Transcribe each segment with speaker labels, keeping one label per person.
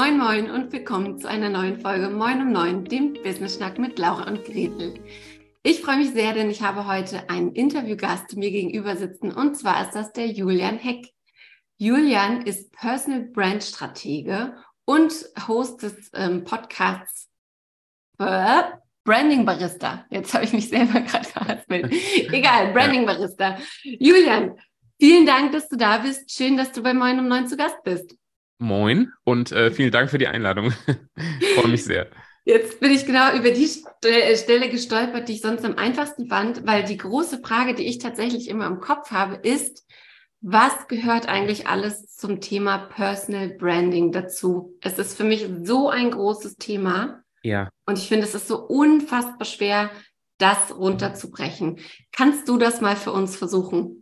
Speaker 1: Moin Moin und willkommen zu einer neuen Folge Moin um Neun, dem Business Schnack mit Laura und Gretel. Ich freue mich sehr, denn ich habe heute einen Interviewgast mir gegenüber sitzen und zwar ist das der Julian Heck. Julian ist Personal Brand Stratege und Host des ähm, Podcasts äh, Branding Barista. Jetzt habe ich mich selber gerade verhaspelt. Egal, Branding Barista. Julian, vielen Dank, dass du da bist. Schön, dass du bei Moin um Neun zu Gast bist.
Speaker 2: Moin und äh, vielen Dank für die Einladung. Freue mich sehr.
Speaker 1: Jetzt bin ich genau über die äh, Stelle gestolpert, die ich sonst am einfachsten fand, weil die große Frage, die ich tatsächlich immer im Kopf habe, ist, was gehört eigentlich alles zum Thema Personal Branding dazu? Es ist für mich so ein großes Thema.
Speaker 2: Ja.
Speaker 1: Und ich finde, es ist so unfassbar schwer, das runterzubrechen. Kannst du das mal für uns versuchen?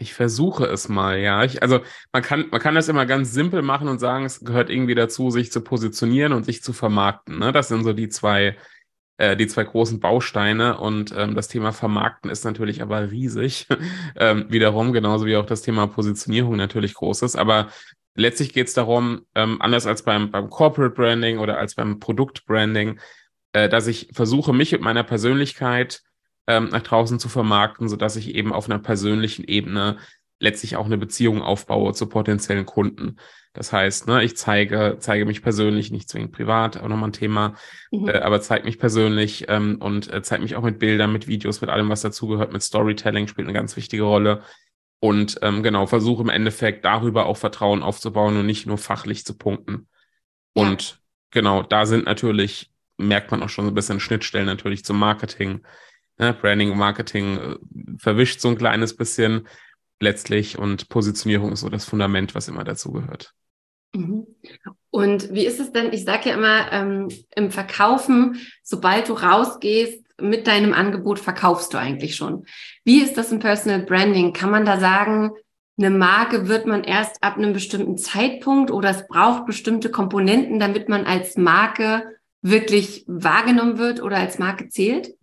Speaker 2: Ich versuche es mal, ja. Ich, also man kann, man kann das immer ganz simpel machen und sagen, es gehört irgendwie dazu, sich zu positionieren und sich zu vermarkten. Ne? Das sind so die zwei, äh, die zwei großen Bausteine. Und ähm, das Thema Vermarkten ist natürlich aber riesig. ähm, wiederum, genauso wie auch das Thema Positionierung natürlich groß ist. Aber letztlich geht es darum, ähm, anders als beim, beim Corporate Branding oder als beim Produktbranding, äh, dass ich versuche, mich mit meiner Persönlichkeit ähm, nach draußen zu vermarkten, sodass ich eben auf einer persönlichen Ebene letztlich auch eine Beziehung aufbaue zu potenziellen Kunden. Das heißt, ne, ich zeige, zeige mich persönlich, nicht zwingend privat, auch nochmal ein Thema, mhm. äh, aber zeige mich persönlich ähm, und äh, zeige mich auch mit Bildern, mit Videos, mit allem, was dazugehört, mit Storytelling spielt eine ganz wichtige Rolle. Und ähm, genau, versuche im Endeffekt darüber auch Vertrauen aufzubauen und nicht nur fachlich zu punkten. Ja. Und genau, da sind natürlich, merkt man auch schon so ein bisschen Schnittstellen natürlich zum Marketing, Ne? Branding und Marketing äh, verwischt so ein kleines bisschen letztlich und Positionierung ist so das Fundament, was immer dazugehört.
Speaker 1: Mhm. Und wie ist es denn? Ich sage ja immer, ähm, im Verkaufen, sobald du rausgehst mit deinem Angebot, verkaufst du eigentlich schon. Wie ist das im Personal Branding? Kann man da sagen, eine Marke wird man erst ab einem bestimmten Zeitpunkt oder es braucht bestimmte Komponenten, damit man als Marke wirklich wahrgenommen wird oder als Marke zählt?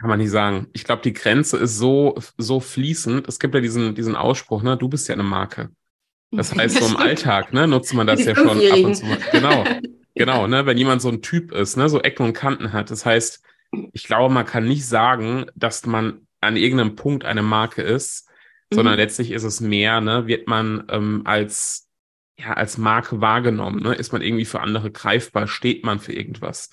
Speaker 2: Kann man nicht sagen. Ich glaube, die Grenze ist so, so fließend. Es gibt ja diesen, diesen Ausspruch, ne, du bist ja eine Marke. Das heißt, so im Alltag, ne, nutzt man das ja schon ab und zu. Genau. Genau, ne, wenn jemand so ein Typ ist, ne, so Ecken und Kanten hat. Das heißt, ich glaube, man kann nicht sagen, dass man an irgendeinem Punkt eine Marke ist, mhm. sondern letztlich ist es mehr, ne, wird man ähm, als, ja, als Marke wahrgenommen, ne, ist man irgendwie für andere greifbar, steht man für irgendwas.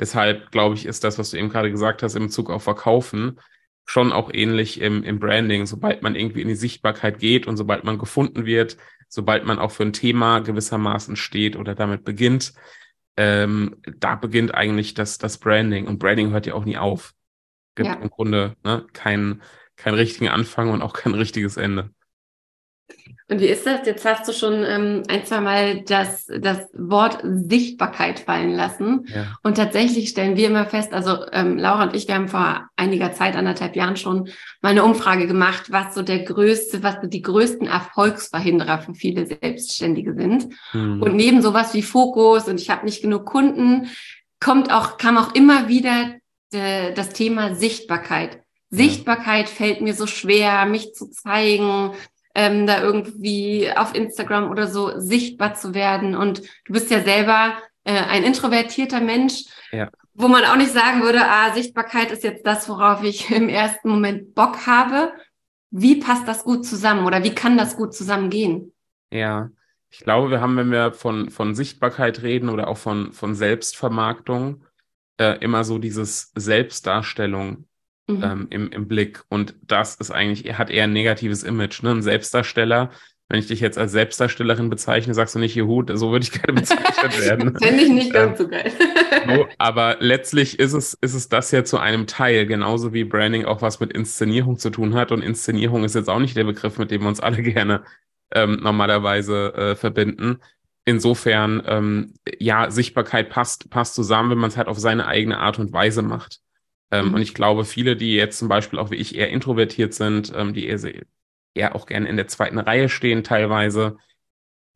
Speaker 2: Deshalb glaube ich, ist das, was du eben gerade gesagt hast, im Bezug auf Verkaufen, schon auch ähnlich im, im Branding. Sobald man irgendwie in die Sichtbarkeit geht und sobald man gefunden wird, sobald man auch für ein Thema gewissermaßen steht oder damit beginnt, ähm, da beginnt eigentlich das, das Branding. Und Branding hört ja auch nie auf. Gibt ja. im Grunde ne, keinen keinen richtigen Anfang und auch kein richtiges Ende.
Speaker 1: Und wie ist das? Jetzt hast du schon ähm, ein, zwei Mal das, das Wort Sichtbarkeit fallen lassen. Ja. Und tatsächlich stellen wir immer fest, also ähm, Laura und ich, wir haben vor einiger Zeit, anderthalb Jahren schon mal eine Umfrage gemacht, was so der größte, was so die größten Erfolgsverhinderer für viele Selbstständige sind. Mhm. Und neben sowas wie Fokus und ich habe nicht genug Kunden, kommt auch, kam auch immer wieder de, das Thema Sichtbarkeit. Sichtbarkeit fällt mir so schwer, mich zu zeigen, ähm, da irgendwie auf Instagram oder so sichtbar zu werden. Und du bist ja selber äh, ein introvertierter Mensch, ja. wo man auch nicht sagen würde, ah, Sichtbarkeit ist jetzt das, worauf ich im ersten Moment Bock habe. Wie passt das gut zusammen oder wie kann das gut zusammengehen?
Speaker 2: Ja, ich glaube, wir haben, wenn wir von, von Sichtbarkeit reden oder auch von, von Selbstvermarktung, äh, immer so dieses Selbstdarstellung mhm. ähm, im, im Blick. Und das ist eigentlich, er hat eher ein negatives Image, ne? Ein Selbstdarsteller. Wenn ich dich jetzt als Selbstdarstellerin bezeichne, sagst du nicht, Juhu, so würde ich gerne bezeichnet werden.
Speaker 1: Fände ich nicht ganz ähm, so geil.
Speaker 2: so, aber letztlich ist es, ist es das ja zu einem Teil, genauso wie Branding auch was mit Inszenierung zu tun hat. Und Inszenierung ist jetzt auch nicht der Begriff, mit dem wir uns alle gerne ähm, normalerweise äh, verbinden. Insofern, ähm, ja, Sichtbarkeit passt, passt zusammen, wenn man es halt auf seine eigene Art und Weise macht. Ähm, mhm. Und ich glaube, viele, die jetzt zum Beispiel auch wie ich eher introvertiert sind, ähm, die eher, eher auch gerne in der zweiten Reihe stehen teilweise,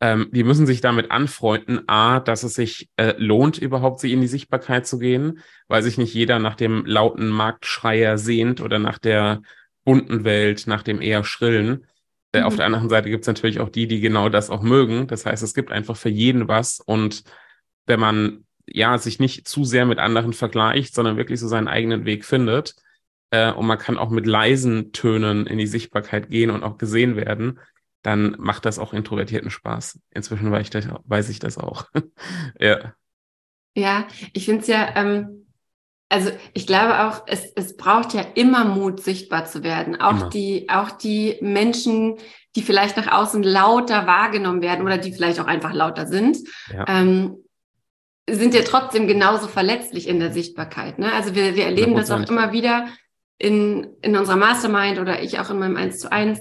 Speaker 2: ähm, die müssen sich damit anfreunden, a, dass es sich äh, lohnt, überhaupt sie in die Sichtbarkeit zu gehen, weil sich nicht jeder nach dem lauten Marktschreier sehnt oder nach der bunten Welt, nach dem eher schrillen. Äh, mhm. Auf der anderen Seite gibt es natürlich auch die, die genau das auch mögen. Das heißt, es gibt einfach für jeden was. Und wenn man ja sich nicht zu sehr mit anderen vergleicht, sondern wirklich so seinen eigenen Weg findet, äh, und man kann auch mit leisen Tönen in die Sichtbarkeit gehen und auch gesehen werden, dann macht das auch Introvertierten Spaß. Inzwischen weiß ich das, weiß ich das auch.
Speaker 1: ja. Ja, ich finde es ja, ähm, also ich glaube auch, es, es braucht ja immer Mut, sichtbar zu werden. Auch immer. die, auch die Menschen, die vielleicht nach außen lauter wahrgenommen werden oder die vielleicht auch einfach lauter sind, ja. ähm, sind ja trotzdem genauso verletzlich in der Sichtbarkeit. Ne? Also wir, wir erleben das auch immer wieder in, in unserer Mastermind oder ich auch in meinem 1 zu 1.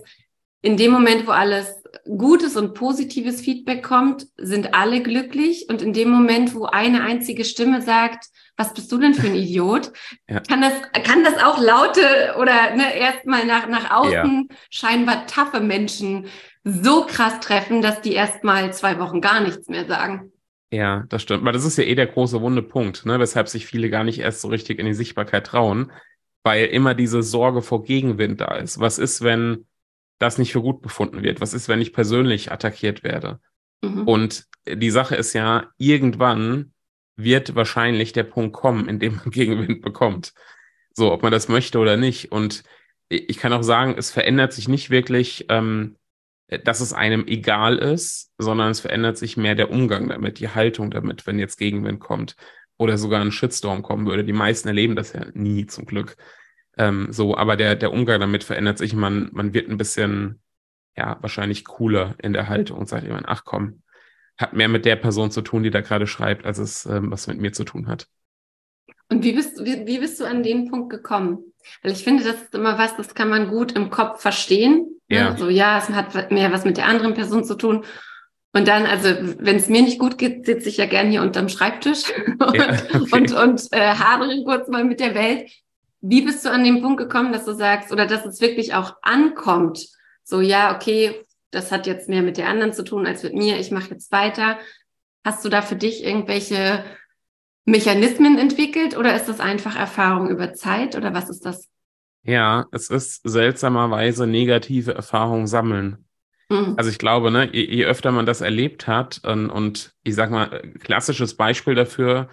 Speaker 1: In dem Moment, wo alles gutes und positives Feedback kommt, sind alle glücklich. Und in dem Moment, wo eine einzige Stimme sagt, was bist du denn für ein Idiot? Ja. Kann das, kann das auch laute oder ne, erstmal nach, nach außen ja. scheinbar taffe Menschen so krass treffen, dass die erstmal zwei Wochen gar nichts mehr sagen.
Speaker 2: Ja, das stimmt. Aber das ist ja eh der große wunde Punkt, ne? weshalb sich viele gar nicht erst so richtig in die Sichtbarkeit trauen, weil immer diese Sorge vor Gegenwind da ist. Was ist, wenn das nicht für gut befunden wird? Was ist, wenn ich persönlich attackiert werde? Mhm. Und die Sache ist ja, irgendwann wird wahrscheinlich der Punkt kommen, in dem man Gegenwind bekommt. So, ob man das möchte oder nicht. Und ich kann auch sagen, es verändert sich nicht wirklich, ähm, dass es einem egal ist, sondern es verändert sich mehr der Umgang damit, die Haltung damit, wenn jetzt Gegenwind kommt oder sogar ein Shitstorm kommen würde. Die meisten erleben das ja nie zum Glück. Ähm, so, aber der, der Umgang damit verändert sich. Man, man wird ein bisschen, ja, wahrscheinlich cooler in der Haltung und sagt immer, ach komm, hat mehr mit der Person zu tun, die da gerade schreibt, als es ähm, was mit mir zu tun hat.
Speaker 1: Und wie bist, wie, wie bist du an den Punkt gekommen? Weil ich finde, das ist immer was, das kann man gut im Kopf verstehen. Ne? Ja. So, ja, es hat mehr was mit der anderen Person zu tun. Und dann, also wenn es mir nicht gut geht, sitze ich ja gern hier unterm Schreibtisch und, ja, okay. und, und äh, hadere kurz mal mit der Welt. Wie bist du an den Punkt gekommen, dass du sagst, oder dass es wirklich auch ankommt? So, ja, okay, das hat jetzt mehr mit der anderen zu tun als mit mir, ich mache jetzt weiter. Hast du da für dich irgendwelche Mechanismen entwickelt oder ist das einfach Erfahrung über Zeit oder was ist das?
Speaker 2: Ja, es ist seltsamerweise negative Erfahrungen sammeln. Mhm. Also ich glaube, ne, je, je, öfter man das erlebt hat und, und ich sag mal, klassisches Beispiel dafür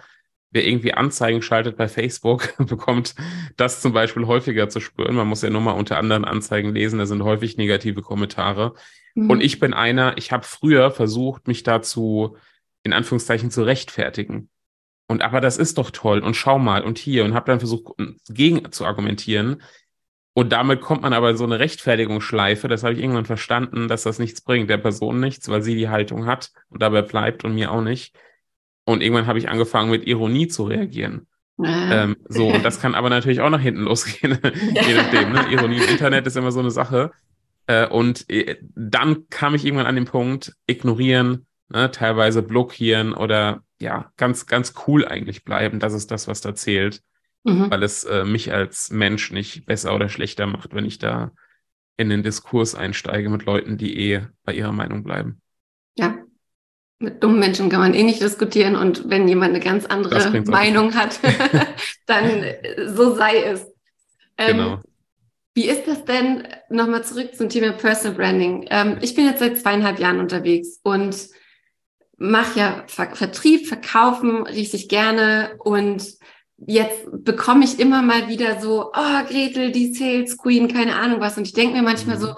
Speaker 2: wer irgendwie Anzeigen schaltet bei Facebook, bekommt das zum Beispiel häufiger zu spüren. Man muss ja nur mal unter anderen Anzeigen lesen, da sind häufig negative Kommentare. Mhm. Und ich bin einer, ich habe früher versucht, mich dazu in Anführungszeichen zu rechtfertigen. Und aber das ist doch toll und schau mal und hier und habe dann versucht, gegen zu argumentieren. Und damit kommt man aber in so eine Rechtfertigungsschleife. Das habe ich irgendwann verstanden, dass das nichts bringt, der Person nichts, weil sie die Haltung hat und dabei bleibt und mir auch nicht. Und irgendwann habe ich angefangen, mit Ironie zu reagieren. Ah. Ähm, so, und das kann aber natürlich auch nach hinten losgehen, je nachdem. Ne? Ironie im Internet ist immer so eine Sache. Äh, und äh, dann kam ich irgendwann an den Punkt, ignorieren, ne? teilweise blockieren oder ja, ganz, ganz cool eigentlich bleiben. Das ist das, was da zählt. Mhm. Weil es äh, mich als Mensch nicht besser oder schlechter macht, wenn ich da in den Diskurs einsteige mit Leuten, die eh bei ihrer Meinung bleiben.
Speaker 1: Ja, mit dummen Menschen kann man eh nicht diskutieren und wenn jemand eine ganz andere Meinung hat, dann so sei es. Ähm, genau. Wie ist das denn, nochmal zurück zum Thema Personal Branding? Ähm, ich bin jetzt seit zweieinhalb Jahren unterwegs und mache ja Ver Vertrieb, Verkaufen richtig gerne und jetzt bekomme ich immer mal wieder so, oh, Gretel, die Sales Queen, keine Ahnung was. Und ich denke mir manchmal mhm. so,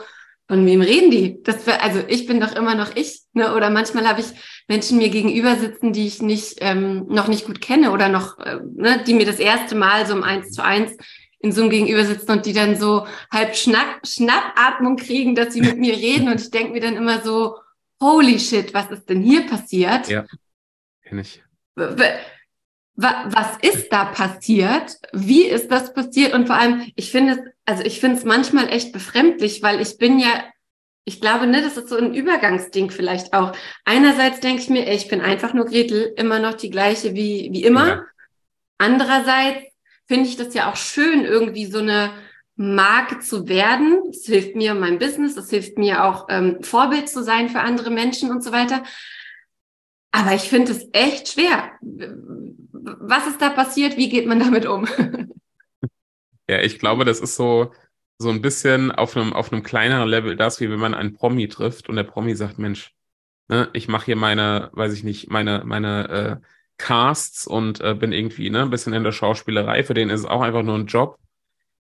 Speaker 1: von wem reden die? Das also ich bin doch immer noch ich, ne? Oder manchmal habe ich Menschen mir gegenüber sitzen, die ich nicht ähm, noch nicht gut kenne oder noch, äh, ne, die mir das erste Mal so um eins zu eins in Zoom gegenüber sitzen und die dann so halb Schnapp, Schnappatmung kriegen, dass sie mit mir reden und ich denke mir dann immer so, holy shit, was ist denn hier passiert?
Speaker 2: Ja, kenne ich.
Speaker 1: Was ist da passiert? Wie ist das passiert? Und vor allem, ich finde es also ich finde es manchmal echt befremdlich, weil ich bin ja, ich glaube, ne, das ist so ein Übergangsding vielleicht auch. Einerseits denke ich mir, ey, ich bin einfach nur Gretel, immer noch die gleiche wie, wie immer. Ja. Andererseits finde ich das ja auch schön, irgendwie so eine Marke zu werden. Das hilft mir in meinem Business, das hilft mir auch, ähm, Vorbild zu sein für andere Menschen und so weiter. Aber ich finde es echt schwer. Was ist da passiert? Wie geht man damit um?
Speaker 2: Ja, ich glaube, das ist so, so ein bisschen auf einem, auf einem kleineren Level das, wie wenn man einen Promi trifft und der Promi sagt, Mensch, ne, ich mache hier meine, weiß ich nicht, meine, meine äh, Casts und äh, bin irgendwie ne, ein bisschen in der Schauspielerei. Für den ist es auch einfach nur ein Job.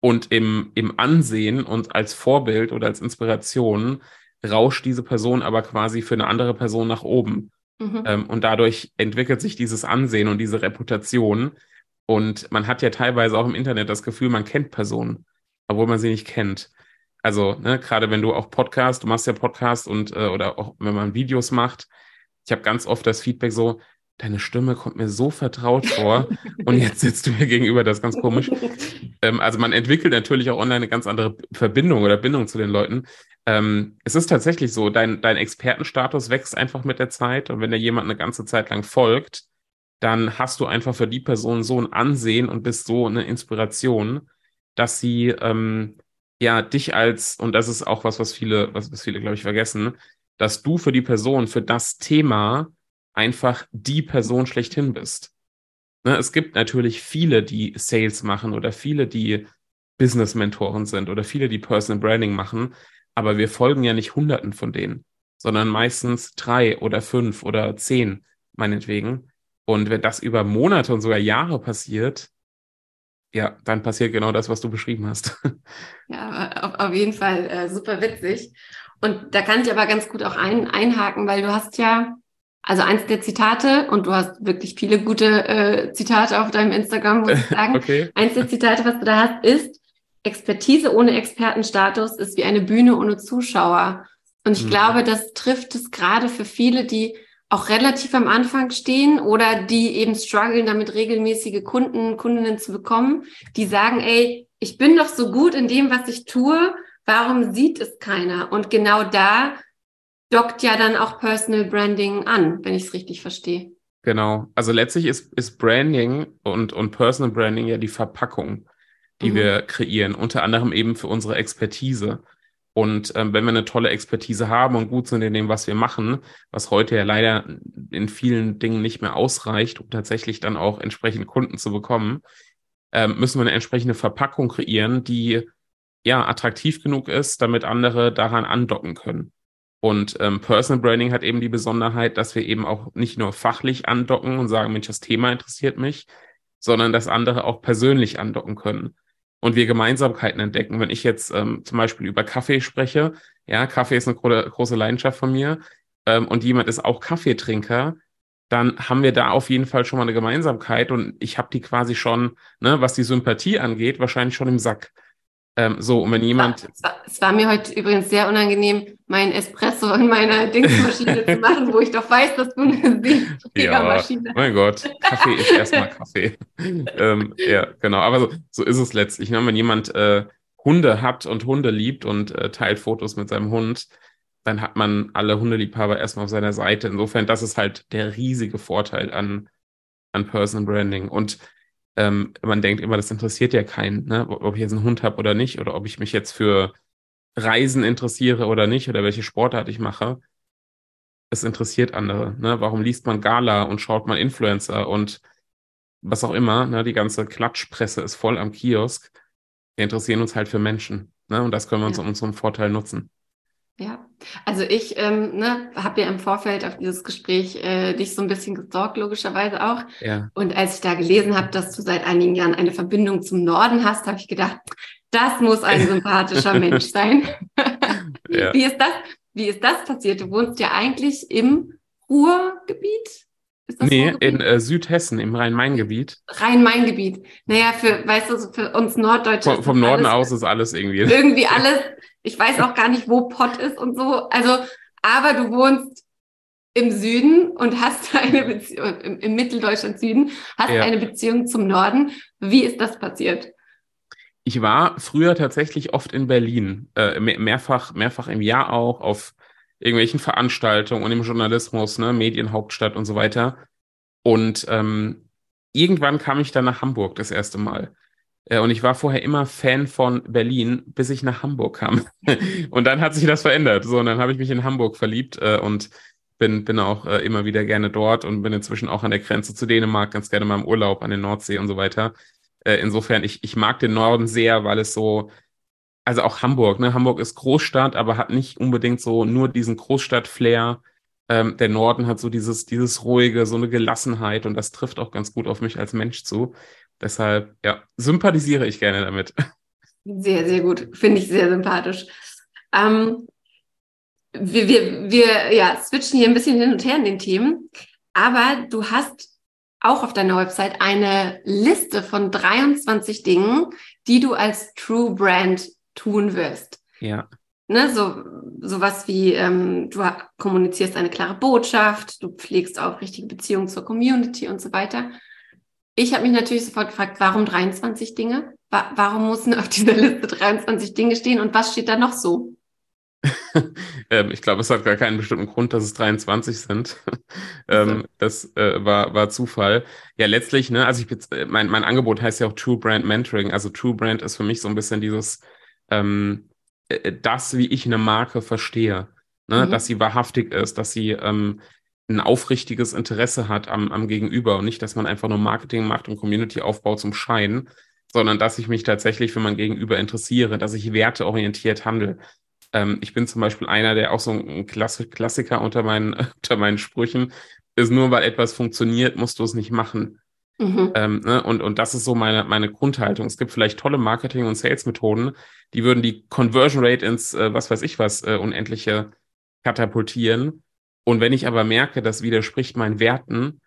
Speaker 2: Und im, im Ansehen und als Vorbild oder als Inspiration rauscht diese Person aber quasi für eine andere Person nach oben. Mhm. Ähm, und dadurch entwickelt sich dieses Ansehen und diese Reputation. Und man hat ja teilweise auch im Internet das Gefühl, man kennt Personen, obwohl man sie nicht kennt. Also, ne, gerade wenn du auch Podcast, du machst ja Podcast und äh, oder auch wenn man Videos macht, ich habe ganz oft das Feedback so, deine Stimme kommt mir so vertraut vor und jetzt sitzt du mir gegenüber, das ist ganz komisch. Ähm, also man entwickelt natürlich auch online eine ganz andere Verbindung oder Bindung zu den Leuten. Ähm, es ist tatsächlich so, dein, dein Expertenstatus wächst einfach mit der Zeit und wenn dir jemand eine ganze Zeit lang folgt, dann hast du einfach für die Person so ein Ansehen und bist so eine Inspiration, dass sie ähm, ja dich als, und das ist auch was, was viele, was, was viele, glaube ich, vergessen, dass du für die Person, für das Thema einfach die Person schlechthin bist. Ne, es gibt natürlich viele, die Sales machen oder viele, die Business-Mentoren sind oder viele, die Personal Branding machen, aber wir folgen ja nicht Hunderten von denen, sondern meistens drei oder fünf oder zehn, meinetwegen. Und wenn das über Monate und sogar Jahre passiert, ja, dann passiert genau das, was du beschrieben hast.
Speaker 1: Ja, auf, auf jeden Fall äh, super witzig. Und da kann ich aber ganz gut auch ein, einhaken, weil du hast ja also eins der Zitate, und du hast wirklich viele gute äh, Zitate auf deinem Instagram, muss ich sagen. okay. Eins der Zitate, was du da hast, ist, Expertise ohne Expertenstatus ist wie eine Bühne ohne Zuschauer. Und ich mhm. glaube, das trifft es gerade für viele, die auch relativ am Anfang stehen oder die eben strugglen, damit regelmäßige Kunden, Kundinnen zu bekommen, die sagen, ey, ich bin doch so gut in dem, was ich tue, warum sieht es keiner? Und genau da dockt ja dann auch Personal Branding an, wenn ich es richtig verstehe.
Speaker 2: Genau. Also letztlich ist, ist Branding und, und Personal Branding ja die Verpackung, die mhm. wir kreieren, unter anderem eben für unsere Expertise. Und ähm, wenn wir eine tolle Expertise haben und gut sind in dem, was wir machen, was heute ja leider in vielen Dingen nicht mehr ausreicht, um tatsächlich dann auch entsprechend Kunden zu bekommen, ähm, müssen wir eine entsprechende Verpackung kreieren, die ja attraktiv genug ist, damit andere daran andocken können. Und ähm, Personal Branding hat eben die Besonderheit, dass wir eben auch nicht nur fachlich andocken und sagen, Mensch, das Thema interessiert mich, sondern dass andere auch persönlich andocken können und wir Gemeinsamkeiten entdecken. Wenn ich jetzt ähm, zum Beispiel über Kaffee spreche, ja, Kaffee ist eine gro große Leidenschaft von mir ähm, und jemand ist auch Kaffeetrinker, dann haben wir da auf jeden Fall schon mal eine Gemeinsamkeit und ich habe die quasi schon, ne, was die Sympathie angeht, wahrscheinlich schon im Sack. Ähm, so, und wenn jemand.
Speaker 1: Es war, es war, mir heute übrigens sehr unangenehm, meinen Espresso in meiner Dingsmaschine zu machen, wo ich doch weiß, dass du eine
Speaker 2: Siebträgermaschine ja, Mein Gott, Kaffee ist erstmal Kaffee. ähm, ja, genau. Aber so, so ist es letztlich. Ne? Wenn jemand äh, Hunde hat und Hunde liebt und äh, teilt Fotos mit seinem Hund, dann hat man alle Hundeliebhaber erstmal auf seiner Seite. Insofern, das ist halt der riesige Vorteil an, an Personal Branding. Und ähm, man denkt immer, das interessiert ja keinen, ne? ob ich jetzt einen Hund habe oder nicht, oder ob ich mich jetzt für Reisen interessiere oder nicht, oder welche Sportart ich mache. Es interessiert andere. Ne? Warum liest man Gala und schaut mal Influencer und was auch immer, ne? die ganze Klatschpresse ist voll am Kiosk. Wir interessieren uns halt für Menschen. Ne? Und das können wir uns ja. in unserem Vorteil nutzen.
Speaker 1: Ja, also ich ähm, ne, habe ja im Vorfeld auf dieses Gespräch äh, dich so ein bisschen gestalkt, logischerweise auch. Ja. Und als ich da gelesen habe, dass du seit einigen Jahren eine Verbindung zum Norden hast, habe ich gedacht, das muss ein sympathischer Mensch sein. ja. Wie ist das? Wie ist das passiert? Du wohnst ja eigentlich im Ruhrgebiet.
Speaker 2: Nee, in äh, Südhessen, im Rhein-Main-Gebiet.
Speaker 1: Rhein-Main-Gebiet. Naja, für, weißt du, für uns Norddeutsche.
Speaker 2: Vom, vom Norden alles, aus ist alles irgendwie.
Speaker 1: Irgendwie alles ich weiß auch gar nicht, wo Pott ist und so. Also, aber du wohnst im Süden und hast eine Beziehung, im, im Mitteldeutschland Süden, hast ja. eine Beziehung zum Norden. Wie ist das passiert?
Speaker 2: Ich war früher tatsächlich oft in Berlin, äh, mehrfach, mehrfach im Jahr auch, auf irgendwelchen Veranstaltungen und im Journalismus, ne, Medienhauptstadt und so weiter. Und ähm, irgendwann kam ich dann nach Hamburg das erste Mal. Äh, und ich war vorher immer Fan von Berlin, bis ich nach Hamburg kam. und dann hat sich das verändert. So, und dann habe ich mich in Hamburg verliebt äh, und bin, bin auch äh, immer wieder gerne dort und bin inzwischen auch an der Grenze zu Dänemark, ganz gerne mal im Urlaub an der Nordsee und so weiter. Insofern, ich, ich mag den Norden sehr, weil es so, also auch Hamburg, ne? Hamburg ist Großstadt, aber hat nicht unbedingt so nur diesen Großstadt-Flair. Ähm, der Norden hat so dieses, dieses ruhige, so eine Gelassenheit und das trifft auch ganz gut auf mich als Mensch zu. Deshalb, ja, sympathisiere ich gerne damit.
Speaker 1: Sehr, sehr gut. Finde ich sehr sympathisch. Ähm, wir, wir, wir ja, switchen hier ein bisschen hin und her in den Themen, aber du hast auch auf deiner Website eine Liste von 23 Dingen, die du als True Brand tun wirst.
Speaker 2: Ja.
Speaker 1: Ne, so sowas wie ähm, du kommunizierst eine klare Botschaft, du pflegst auch richtige Beziehungen zur Community und so weiter. Ich habe mich natürlich sofort gefragt, warum 23 Dinge? Wa warum müssen auf dieser Liste 23 Dinge stehen und was steht da noch so?
Speaker 2: ähm, ich glaube, es hat gar keinen bestimmten Grund, dass es 23 sind. ähm, das äh, war, war Zufall. Ja, letztlich, ne, also ich äh, mein, mein Angebot heißt ja auch True Brand Mentoring. Also True Brand ist für mich so ein bisschen dieses, ähm, äh, das, wie ich eine Marke verstehe. Ne? Mhm. Dass sie wahrhaftig ist, dass sie ähm, ein aufrichtiges Interesse hat am, am Gegenüber und nicht, dass man einfach nur Marketing macht und Community aufbaut zum Schein, sondern dass ich mich tatsächlich für mein Gegenüber interessiere, dass ich werteorientiert handle, ähm, ich bin zum Beispiel einer, der auch so ein Klass Klassiker unter meinen, unter meinen Sprüchen ist, nur weil etwas funktioniert, musst du es nicht machen. Mhm. Ähm, ne? und, und das ist so meine, meine Grundhaltung. Es gibt vielleicht tolle Marketing- und Sales-Methoden, die würden die Conversion Rate ins, äh, was weiß ich was, äh, unendliche katapultieren. Und wenn ich aber merke, das widerspricht meinen Werten,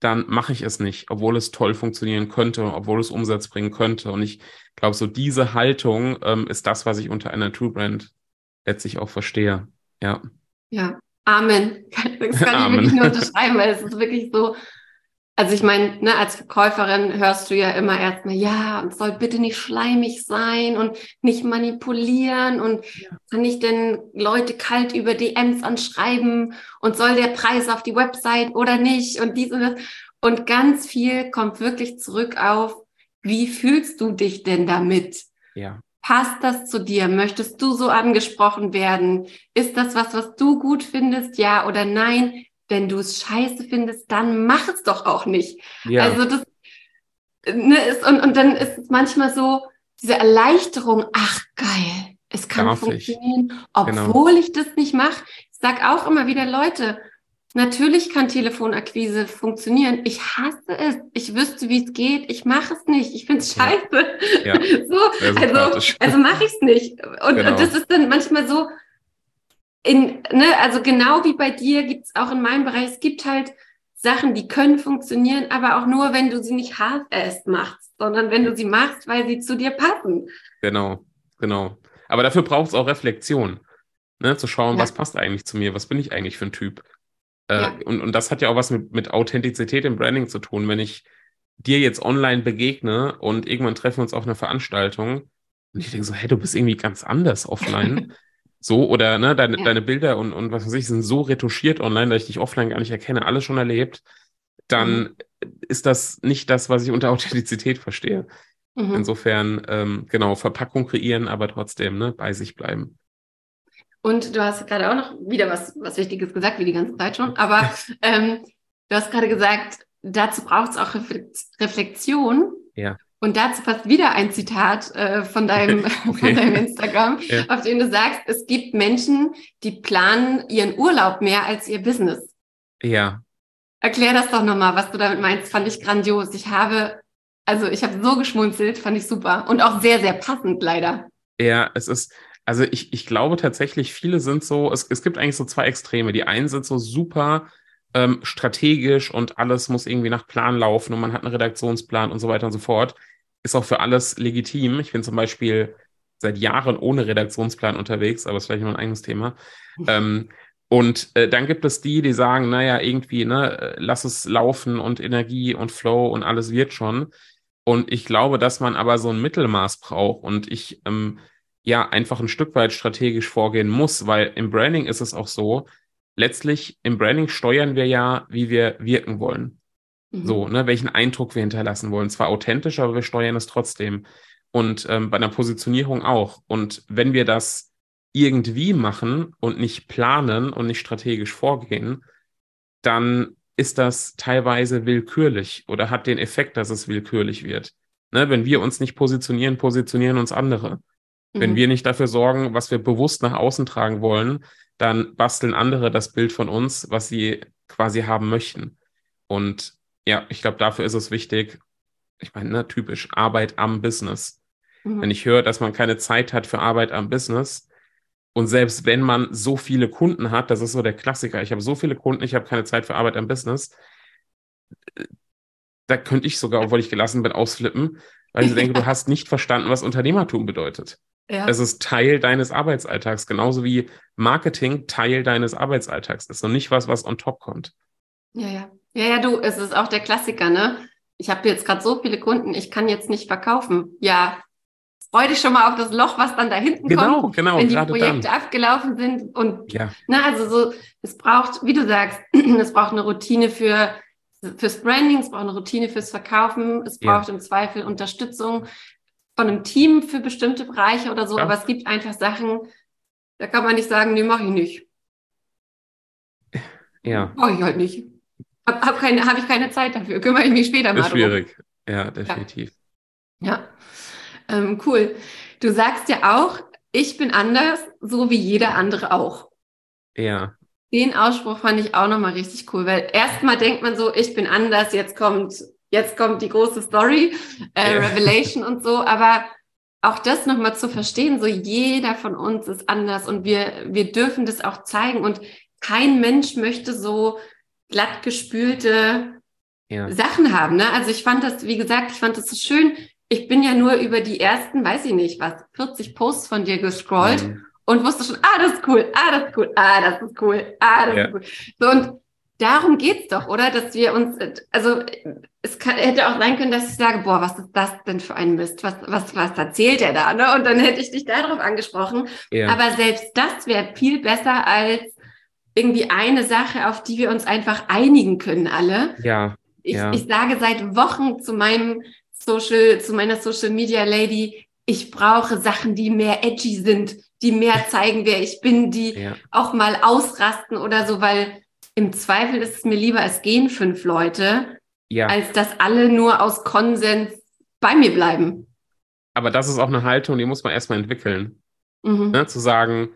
Speaker 2: dann mache ich es nicht, obwohl es toll funktionieren könnte, obwohl es Umsatz bringen könnte. Und ich glaube, so diese Haltung ähm, ist das, was ich unter einer True Brand letztlich auch verstehe. Ja.
Speaker 1: Ja, Amen. Das kann Amen. ich wirklich nur unterschreiben, weil es ist wirklich so, also ich meine, ne, als Verkäuferin hörst du ja immer erstmal, ja, und soll bitte nicht schleimig sein und nicht manipulieren und ja. kann ich denn Leute kalt über DMs anschreiben und soll der Preis auf die Website oder nicht und dies und das. Und ganz viel kommt wirklich zurück auf, wie fühlst du dich denn damit?
Speaker 2: Ja.
Speaker 1: Passt das zu dir? Möchtest du so angesprochen werden? Ist das was, was du gut findest? Ja oder nein? Wenn du es scheiße findest, dann mach es doch auch nicht. Ja. Also das ne, ist, und, und dann ist es manchmal so, diese Erleichterung, ach geil, es kann Darf funktionieren, ich. Genau. obwohl genau. ich das nicht mache. Ich sag auch immer wieder, Leute, Natürlich kann Telefonakquise funktionieren. Ich hasse es. Ich wüsste, wie es geht. Ich mache es nicht. Ich finde es scheiße. Ja. so, also, also mache ich es nicht. Und, genau. und, das ist dann manchmal so, in, ne, also genau wie bei dir gibt es auch in meinem Bereich, es gibt halt Sachen, die können funktionieren, aber auch nur, wenn du sie nicht half-assed machst, sondern wenn du sie machst, weil sie zu dir passen.
Speaker 2: Genau, genau. Aber dafür braucht es auch Reflexion. Ne, zu schauen, ja. was passt eigentlich zu mir, was bin ich eigentlich für ein Typ. Äh, ja. und, und das hat ja auch was mit, mit Authentizität im Branding zu tun. Wenn ich dir jetzt online begegne und irgendwann treffen wir uns auf einer Veranstaltung und ich denke so, hey, du bist irgendwie ganz anders offline. So, oder ne, deine, ja. deine Bilder und, und was weiß ich, sind so retuschiert online, dass ich dich offline gar nicht erkenne, alles schon erlebt, dann mhm. ist das nicht das, was ich unter Authentizität verstehe. Mhm. Insofern, ähm, genau, Verpackung kreieren, aber trotzdem ne, bei sich bleiben.
Speaker 1: Und du hast gerade auch noch wieder was, was Wichtiges gesagt, wie die ganze Zeit schon. Aber ähm, du hast gerade gesagt, dazu braucht es auch Reflexion.
Speaker 2: Ja.
Speaker 1: Und dazu passt wieder ein Zitat äh, von, deinem, okay. von deinem Instagram, ja. auf dem du sagst, es gibt Menschen, die planen ihren Urlaub mehr als ihr Business.
Speaker 2: Ja.
Speaker 1: Erklär das doch nochmal, was du damit meinst. Fand ich grandios. Ich habe, also ich habe so geschmunzelt, fand ich super. Und auch sehr, sehr passend leider.
Speaker 2: Ja, es ist, also ich, ich glaube tatsächlich, viele sind so, es, es gibt eigentlich so zwei Extreme. Die einen sind so super ähm, strategisch und alles muss irgendwie nach Plan laufen und man hat einen Redaktionsplan und so weiter und so fort. Ist auch für alles legitim. Ich bin zum Beispiel seit Jahren ohne Redaktionsplan unterwegs, aber ist vielleicht noch ein eigenes Thema. ähm, und äh, dann gibt es die, die sagen, naja, irgendwie, ne, lass es laufen und Energie und Flow und alles wird schon. Und ich glaube, dass man aber so ein Mittelmaß braucht. Und ich ähm, ja einfach ein Stück weit strategisch vorgehen muss, weil im Branding ist es auch so, letztlich im Branding steuern wir ja, wie wir wirken wollen. Mhm. So, ne, welchen Eindruck wir hinterlassen wollen. Zwar authentisch, aber wir steuern es trotzdem. Und ähm, bei einer Positionierung auch. Und wenn wir das irgendwie machen und nicht planen und nicht strategisch vorgehen, dann ist das teilweise willkürlich oder hat den Effekt, dass es willkürlich wird. Ne, wenn wir uns nicht positionieren, positionieren uns andere. Wenn mhm. wir nicht dafür sorgen, was wir bewusst nach außen tragen wollen, dann basteln andere das Bild von uns, was sie quasi haben möchten. Und ja, ich glaube, dafür ist es wichtig, ich meine, ne, typisch Arbeit am Business. Mhm. Wenn ich höre, dass man keine Zeit hat für Arbeit am Business, und selbst wenn man so viele Kunden hat, das ist so der Klassiker, ich habe so viele Kunden, ich habe keine Zeit für Arbeit am Business, da könnte ich sogar, obwohl ich gelassen bin, ausflippen, weil ich denke, du hast nicht verstanden, was Unternehmertum bedeutet. Ja. Es ist Teil deines Arbeitsalltags, genauso wie Marketing Teil deines Arbeitsalltags ist und nicht was, was on top kommt.
Speaker 1: Ja, ja. Ja, ja, du, es ist auch der Klassiker, ne? Ich habe jetzt gerade so viele Kunden, ich kann jetzt nicht verkaufen. Ja, freu dich schon mal auf das Loch, was dann da hinten
Speaker 2: genau,
Speaker 1: kommt,
Speaker 2: genau,
Speaker 1: wenn die Projekte dann. abgelaufen sind. Und ja. na, also so, es braucht, wie du sagst, es braucht eine Routine für fürs Branding, es braucht eine Routine fürs Verkaufen, es braucht ja. im Zweifel Unterstützung von einem Team für bestimmte Bereiche oder so, ja. aber es gibt einfach Sachen, da kann man nicht sagen, nee, mache ich nicht.
Speaker 2: Ja.
Speaker 1: Mache ich halt nicht. Habe hab keine, hab ich keine Zeit dafür, kümmere ich mich später mal.
Speaker 2: Ist schwierig, ja, definitiv.
Speaker 1: Ja, ja. Ähm, cool. Du sagst ja auch, ich bin anders, so wie jeder andere auch.
Speaker 2: Ja.
Speaker 1: Den Ausspruch fand ich auch nochmal richtig cool, weil erstmal denkt man so, ich bin anders, jetzt kommt, jetzt kommt die große Story, äh, ja. Revelation und so, aber auch das nochmal zu verstehen, so jeder von uns ist anders und wir, wir dürfen das auch zeigen und kein Mensch möchte so glatt gespülte ja. Sachen haben. Ne? Also ich fand das, wie gesagt, ich fand das so schön. Ich bin ja nur über die ersten, weiß ich nicht, was, 40 Posts von dir gescrollt. Mhm und wusste schon, ah, das ist cool, ah, das ist cool, ah, das ist cool, ah, das ja. ist cool. So, und darum geht's doch, oder? Dass wir uns, also es kann, hätte auch sein können, dass ich sage, boah, was ist das denn für ein Mist? Was, was, was erzählt er da? Ne? Und dann hätte ich dich darauf angesprochen. Ja. Aber selbst das wäre viel besser als irgendwie eine Sache, auf die wir uns einfach einigen können, alle.
Speaker 2: Ja.
Speaker 1: Ich,
Speaker 2: ja.
Speaker 1: ich sage seit Wochen zu meinem Social, zu meiner Social Media Lady, ich brauche Sachen, die mehr edgy sind die mehr zeigen, wer ich bin, die ja. auch mal ausrasten oder so, weil im Zweifel ist es mir lieber, es gehen fünf Leute, ja. als dass alle nur aus Konsens bei mir bleiben.
Speaker 2: Aber das ist auch eine Haltung, die muss man erstmal entwickeln. Mhm. Ne, zu sagen,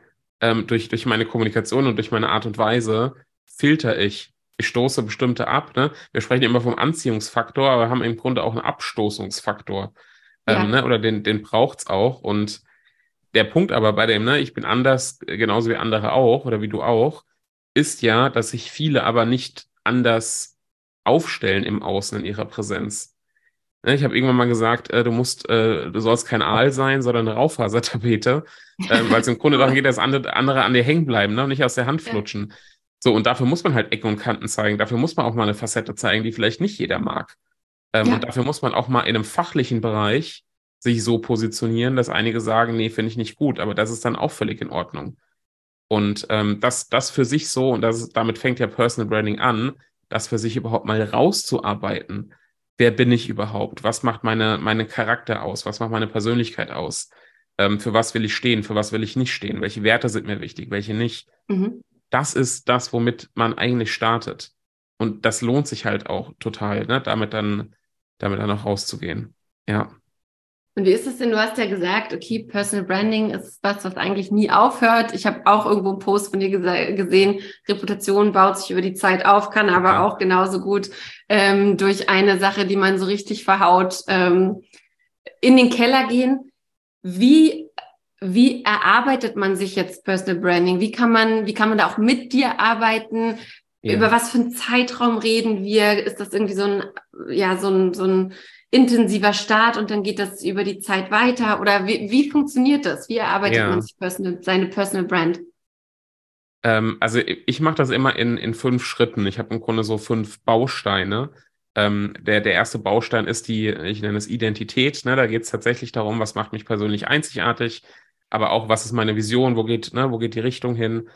Speaker 2: ähm, durch, durch meine Kommunikation und durch meine Art und Weise filter ich. Ich stoße bestimmte ab. Ne? Wir sprechen immer vom Anziehungsfaktor, aber haben im Grunde auch einen Abstoßungsfaktor. Ähm, ja. ne? Oder den, den braucht es auch. Und der Punkt aber bei dem, ne, ich bin anders, genauso wie andere auch oder wie du auch, ist ja, dass sich viele aber nicht anders aufstellen im Außen in ihrer Präsenz. Ne, ich habe irgendwann mal gesagt, äh, du musst, äh, du sollst kein Aal sein, sondern eine Raufasertapete, äh, weil es im Grunde darum geht, dass andere, andere an dir hängen bleiben ne, und nicht aus der Hand flutschen. Ja. So, und dafür muss man halt Ecken und Kanten zeigen. Dafür muss man auch mal eine Facette zeigen, die vielleicht nicht jeder mag. Ähm, ja. Und dafür muss man auch mal in einem fachlichen Bereich sich so positionieren, dass einige sagen, nee, finde ich nicht gut, aber das ist dann auch völlig in Ordnung. Und ähm, das, das für sich so, und das, damit fängt ja Personal Branding an, das für sich überhaupt mal rauszuarbeiten. Wer bin ich überhaupt? Was macht meine, meine Charakter aus? Was macht meine Persönlichkeit aus? Ähm, für was will ich stehen? Für was will ich nicht stehen? Welche Werte sind mir wichtig? Welche nicht? Mhm. Das ist das, womit man eigentlich startet. Und das lohnt sich halt auch total, ne? damit dann, damit dann auch rauszugehen. Ja.
Speaker 1: Und wie ist es denn? Du hast ja gesagt, okay, Personal Branding ist was, was eigentlich nie aufhört. Ich habe auch irgendwo einen Post von dir gesehen, Reputation baut sich über die Zeit auf, kann aber auch genauso gut ähm, durch eine Sache, die man so richtig verhaut, ähm, in den Keller gehen. Wie, wie erarbeitet man sich jetzt Personal Branding? Wie kann man, wie kann man da auch mit dir arbeiten? Ja. Über was für einen Zeitraum reden wir? Ist das irgendwie so ein, ja, so ein, so ein intensiver Start und dann geht das über die Zeit weiter? Oder wie, wie funktioniert das? Wie erarbeitet ja. man sich personal, seine Personal Brand?
Speaker 2: Ähm, also ich mache das immer in, in fünf Schritten. Ich habe im Grunde so fünf Bausteine. Ähm, der, der erste Baustein ist die, ich nenne es Identität. Ne? Da geht es tatsächlich darum, was macht mich persönlich einzigartig, aber auch, was ist meine Vision, wo geht, ne, wo geht die Richtung hin.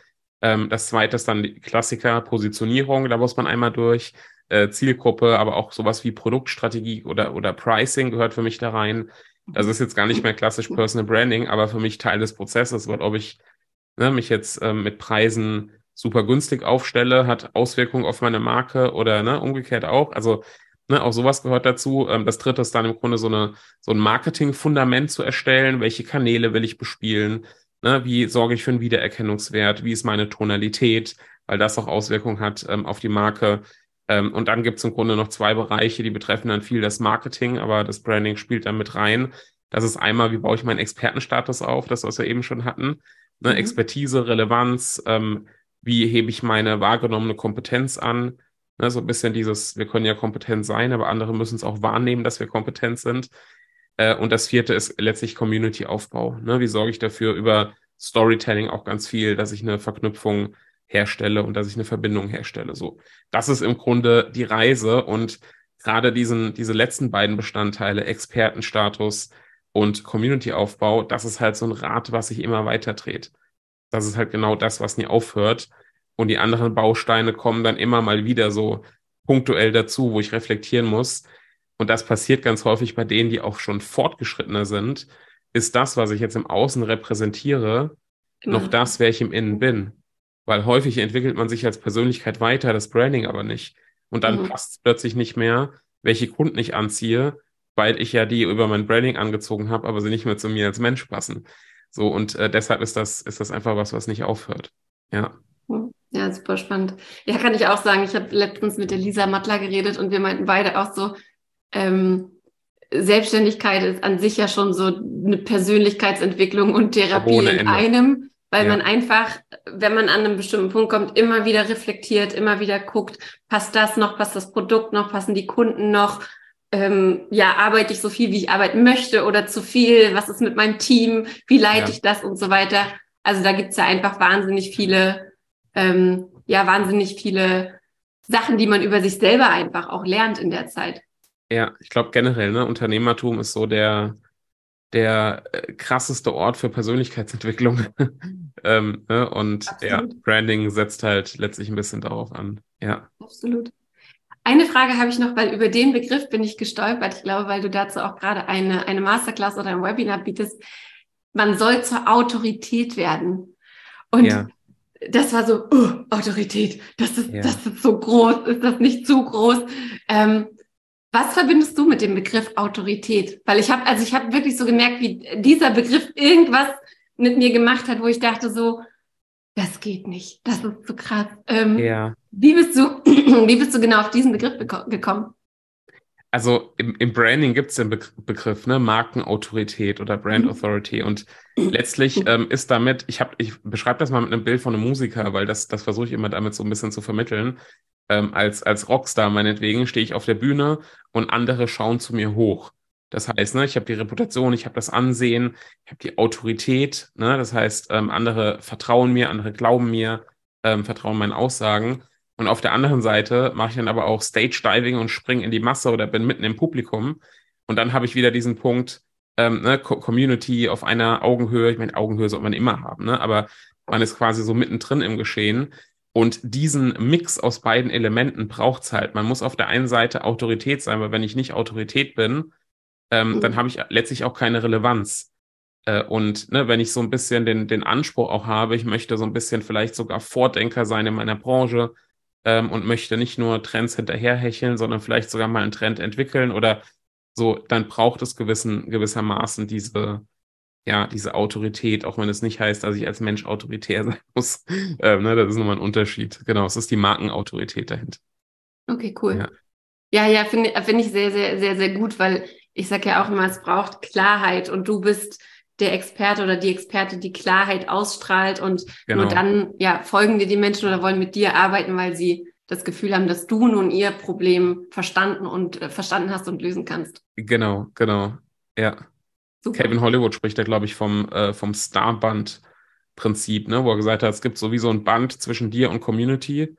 Speaker 2: Ähm, das zweite ist dann die Klassiker, Positionierung, da muss man einmal durch äh, Zielgruppe, aber auch sowas wie Produktstrategie oder, oder Pricing gehört für mich da rein. Das ist jetzt gar nicht mehr klassisch Personal Branding, aber für mich Teil des Prozesses, weil ob ich ne, mich jetzt ähm, mit Preisen super günstig aufstelle, hat Auswirkungen auf meine Marke oder ne, umgekehrt auch. Also Ne, auch sowas gehört dazu. Ähm, das dritte ist dann im Grunde so, eine, so ein Marketing-Fundament zu erstellen. Welche Kanäle will ich bespielen? Ne, wie sorge ich für einen Wiedererkennungswert? Wie ist meine Tonalität? Weil das auch Auswirkungen hat ähm, auf die Marke. Ähm, und dann gibt es im Grunde noch zwei Bereiche, die betreffen dann viel das Marketing, aber das Branding spielt dann mit rein. Das ist einmal, wie baue ich meinen Expertenstatus auf, das, was wir eben schon hatten. Ne, mhm. Expertise, Relevanz, ähm, wie hebe ich meine wahrgenommene Kompetenz an? Ne, so ein bisschen dieses, wir können ja kompetent sein, aber andere müssen es auch wahrnehmen, dass wir kompetent sind. Äh, und das vierte ist letztlich Community-Aufbau. Ne? Wie sorge ich dafür über Storytelling auch ganz viel, dass ich eine Verknüpfung herstelle und dass ich eine Verbindung herstelle. So, das ist im Grunde die Reise und gerade diesen, diese letzten beiden Bestandteile, Expertenstatus und Community-Aufbau, das ist halt so ein Rad, was sich immer weiter dreht. Das ist halt genau das, was nie aufhört. Und die anderen Bausteine kommen dann immer mal wieder so punktuell dazu, wo ich reflektieren muss. Und das passiert ganz häufig bei denen, die auch schon fortgeschrittener sind. Ist das, was ich jetzt im Außen repräsentiere, genau. noch das, wer ich im Innen bin? Weil häufig entwickelt man sich als Persönlichkeit weiter, das Branding aber nicht. Und dann mhm. passt es plötzlich nicht mehr, welche Kunden ich anziehe, weil ich ja die über mein Branding angezogen habe, aber sie nicht mehr zu mir als Mensch passen. So, und äh, deshalb ist das, ist das einfach was, was nicht aufhört. Ja.
Speaker 1: Mhm. Ja, super spannend. Ja, kann ich auch sagen. Ich habe letztens mit der Lisa Mattler geredet und wir meinten beide auch so, ähm, Selbstständigkeit ist an sich ja schon so eine Persönlichkeitsentwicklung und Therapie in einem, weil ja. man einfach, wenn man an einem bestimmten Punkt kommt, immer wieder reflektiert, immer wieder guckt, passt das noch, passt das Produkt noch, passen die Kunden noch, ähm, ja, arbeite ich so viel, wie ich arbeiten möchte oder zu viel, was ist mit meinem Team, wie leite ja. ich das und so weiter. Also da gibt's ja einfach wahnsinnig viele ähm, ja wahnsinnig viele Sachen, die man über sich selber einfach auch lernt in der Zeit.
Speaker 2: Ja, ich glaube generell, ne, Unternehmertum ist so der, der äh, krasseste Ort für Persönlichkeitsentwicklung. ähm, ne? Und Absolut. ja, Branding setzt halt letztlich ein bisschen darauf an. Ja.
Speaker 1: Absolut. Eine Frage habe ich noch, weil über den Begriff bin ich gestolpert. Ich glaube, weil du dazu auch gerade eine, eine Masterclass oder ein Webinar bietest. Man soll zur Autorität werden. Und ja das war so, uh, Autorität, das ist, ja. das ist so groß, ist das nicht zu groß? Ähm, was verbindest du mit dem Begriff Autorität? Weil ich habe, also ich habe wirklich so gemerkt, wie dieser Begriff irgendwas mit mir gemacht hat, wo ich dachte so, das geht nicht, das ist zu krass. Ähm, ja. Wie bist du, wie bist du genau auf diesen Begriff gekommen?
Speaker 2: also im, im Branding gibt es den Be Begriff, ne, Markenautorität oder Brand mhm. Authority. Und letztlich ähm, ist damit, ich habe, ich beschreibe das mal mit einem Bild von einem Musiker, weil das, das versuche ich immer damit so ein bisschen zu vermitteln. Ähm, als, als Rockstar meinetwegen stehe ich auf der Bühne und andere schauen zu mir hoch. Das heißt, ne, ich habe die Reputation, ich habe das Ansehen, ich habe die Autorität. Ne, das heißt, ähm, andere vertrauen mir, andere glauben mir, ähm, vertrauen meinen Aussagen. Und auf der anderen Seite mache ich dann aber auch Stage Diving und springe in die Masse oder bin mitten im Publikum. Und dann habe ich wieder diesen Punkt, ähm, ne, Community auf einer Augenhöhe. Ich meine, Augenhöhe sollte man immer haben, ne? aber man ist quasi so mittendrin im Geschehen. Und diesen Mix aus beiden Elementen braucht's halt. Man muss auf der einen Seite Autorität sein, weil wenn ich nicht Autorität bin, ähm, mhm. dann habe ich letztlich auch keine Relevanz. Äh, und ne, wenn ich so ein bisschen den, den Anspruch auch habe, ich möchte so ein bisschen vielleicht sogar Vordenker sein in meiner Branche, ähm, und möchte nicht nur Trends hinterherhecheln, sondern vielleicht sogar mal einen Trend entwickeln oder so, dann braucht es gewissen, gewissermaßen diese, ja, diese Autorität, auch wenn es nicht heißt, dass ich als Mensch autoritär sein muss. ähm, ne, das ist nochmal ein Unterschied. Genau, es ist die Markenautorität dahinter.
Speaker 1: Okay, cool. Ja, ja, ja finde find ich sehr, sehr, sehr, sehr gut, weil ich sage ja auch immer, es braucht Klarheit und du bist der Experte oder die Experte die Klarheit ausstrahlt und genau. nur dann ja folgen dir die Menschen oder wollen mit dir arbeiten, weil sie das Gefühl haben, dass du nun ihr Problem verstanden und äh, verstanden hast und lösen kannst.
Speaker 2: Genau, genau. Ja. Super. Kevin Hollywood spricht da, glaube ich, vom, äh, vom Starband-Prinzip, ne, wo er gesagt hat, es gibt sowieso ein Band zwischen dir und Community.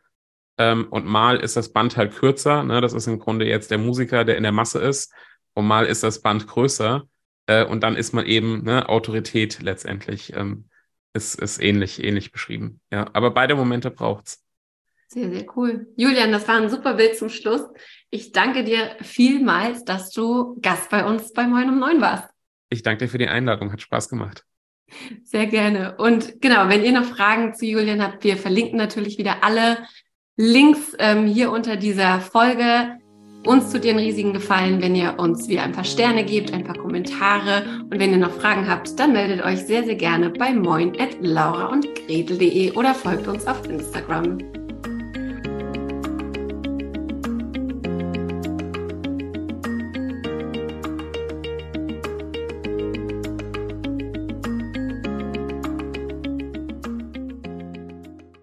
Speaker 2: Ähm, und mal ist das Band halt kürzer, ne? Das ist im Grunde jetzt der Musiker, der in der Masse ist, und mal ist das Band größer. Äh, und dann ist man eben ne, Autorität letztendlich. Ähm, ist, ist ähnlich, ähnlich beschrieben. Ja, aber beide Momente braucht's.
Speaker 1: Sehr, sehr cool. Julian, das war ein super Bild zum Schluss. Ich danke dir vielmals, dass du Gast bei uns bei Moin um Neun warst.
Speaker 2: Ich danke dir für die Einladung. Hat Spaß gemacht.
Speaker 1: Sehr gerne. Und genau, wenn ihr noch Fragen zu Julian habt, wir verlinken natürlich wieder alle Links ähm, hier unter dieser Folge. Uns tut ihr einen riesigen Gefallen, wenn ihr uns wieder ein paar Sterne gebt, ein paar Kommentare. Und wenn ihr noch Fragen habt, dann meldet euch sehr, sehr gerne bei moin oder folgt uns auf Instagram.